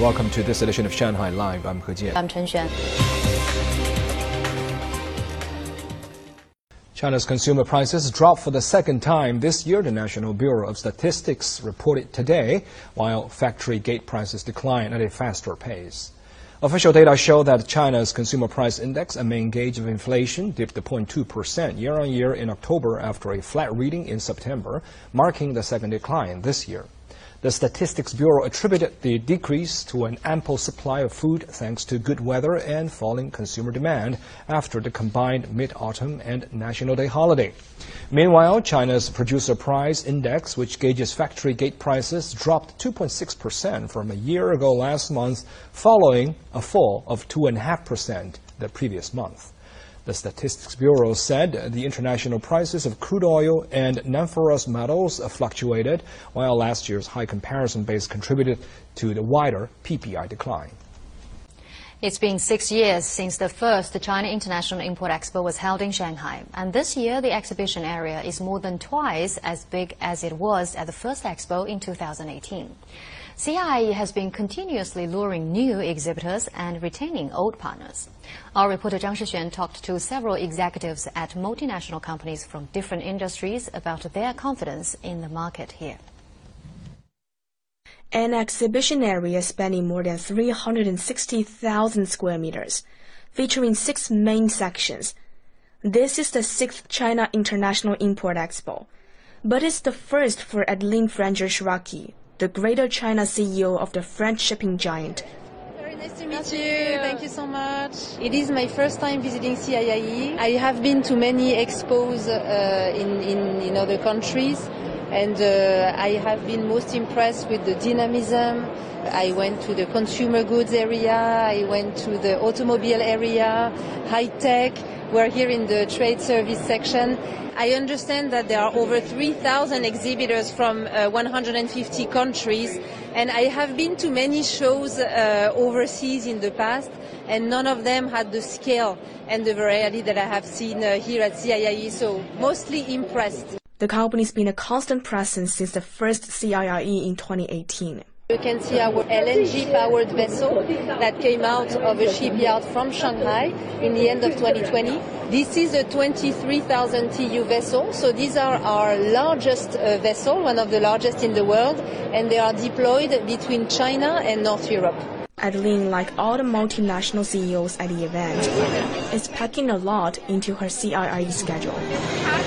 Welcome to this edition of Shanghai Live. I'm He Jian. I'm Chen Xuan. China's consumer prices dropped for the second time this year, the National Bureau of Statistics reported today, while factory gate prices declined at a faster pace. Official data show that China's consumer price index, a main gauge of inflation, dipped 0.2% year on year in October after a flat reading in September, marking the second decline this year. The Statistics Bureau attributed the decrease to an ample supply of food thanks to good weather and falling consumer demand after the combined Mid-Autumn and National Day holiday. Meanwhile, China's Producer Price Index, which gauges factory gate prices, dropped 2.6% from a year ago last month, following a fall of 2.5% the previous month. The Statistics Bureau said the international prices of crude oil and non-ferrous metals fluctuated, while last year's high comparison base contributed to the wider PPI decline. It's been six years since the first China International Import Expo was held in Shanghai, and this year the exhibition area is more than twice as big as it was at the first expo in 2018. CIIE has been continuously luring new exhibitors and retaining old partners. Our reporter Zhang Shixuan talked to several executives at multinational companies from different industries about their confidence in the market here. An exhibition area spanning more than 360,000 square meters, featuring six main sections. This is the sixth China International Import Expo, but it's the first for Adeline Franger-Schraki, the Greater China CEO of the French shipping giant. Very nice to meet you. Thank you so much. It is my first time visiting CIIE. I have been to many expos uh, in, in, in other countries and uh, I have been most impressed with the dynamism. I went to the consumer goods area, I went to the automobile area, high tech. We're here in the trade service section. I understand that there are over 3,000 exhibitors from uh, 150 countries, and I have been to many shows uh, overseas in the past, and none of them had the scale and the variety that I have seen uh, here at CIIE, so mostly impressed. The company's been a constant presence since the first CIIE in 2018. You can see our LNG powered vessel that came out of a shipyard from Shanghai in the end of 2020. This is a 23,000 TEU vessel, so these are our largest uh, vessel, one of the largest in the world, and they are deployed between China and North Europe. Adeline, like all the multinational CEOs at the event, is packing a lot into her CIIE schedule.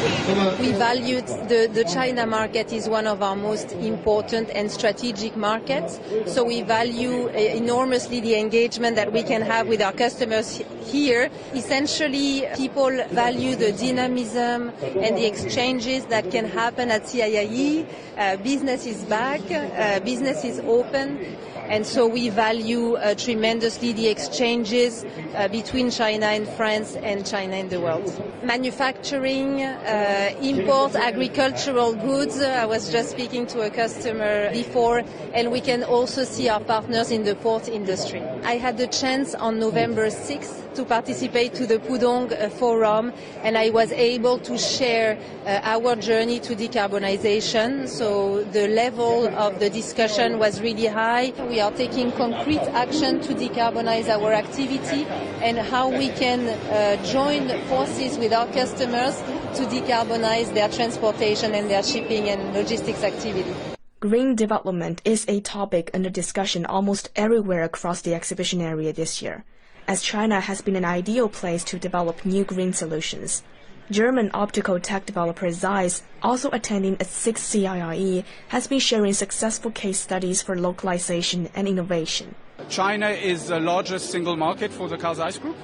We valued the, the China market is one of our most important and strategic markets. So we value uh, enormously the engagement that we can have with our customers here. Essentially, people value the dynamism and the exchanges that can happen at CIIE. Uh, business is back, uh, business is open. And so we value uh, tremendously the exchanges uh, between China and France and China and the world. Manufacturing, uh, import, agricultural goods. I was just speaking to a customer before, and we can also see our partners in the port industry. I had the chance on November 6th to participate to the Pudong uh, Forum, and I was able to share uh, our journey to decarbonization. So the level of the discussion was really high. We are taking concrete action to decarbonize our activity and how we can uh, join forces with our customers to decarbonize their transportation and their shipping and logistics activity. Green development is a topic under discussion almost everywhere across the exhibition area this year as China has been an ideal place to develop new green solutions. German optical tech developer Zeiss, also attending its sixth CIIE, has been sharing successful case studies for localization and innovation. China is the largest single market for the Carl Zeiss Group,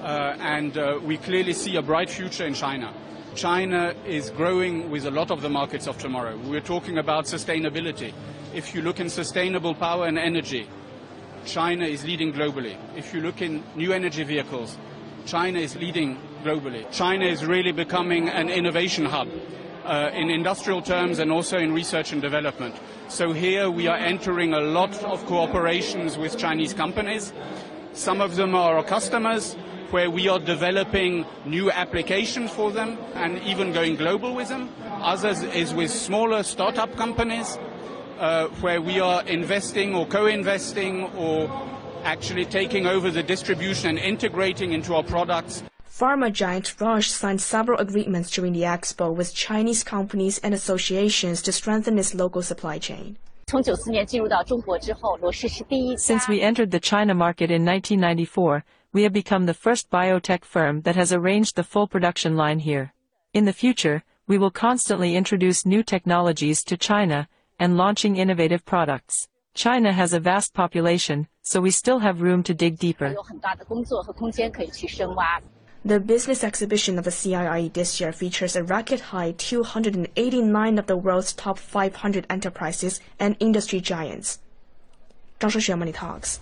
uh, and uh, we clearly see a bright future in China. China is growing with a lot of the markets of tomorrow. We're talking about sustainability. If you look in sustainable power and energy, China is leading globally. If you look in new energy vehicles, China is leading globally. China is really becoming an innovation hub. Uh, in industrial terms and also in research and development. So here we are entering a lot of cooperations with Chinese companies. Some of them are our customers, where we are developing new applications for them and even going global with them. Others is with smaller startup companies uh, where we are investing or co-investing or actually taking over the distribution and integrating into our products. Pharma giant Roche signed several agreements during the expo with Chinese companies and associations to strengthen its local supply chain. Since we entered the China market in 1994, we have become the first biotech firm that has arranged the full production line here. In the future, we will constantly introduce new technologies to China and launching innovative products. China has a vast population, so we still have room to dig deeper. The business exhibition of the CIIE this year features a record high 289 of the world's top 500 enterprises and industry giants. 张世学 Money Talks.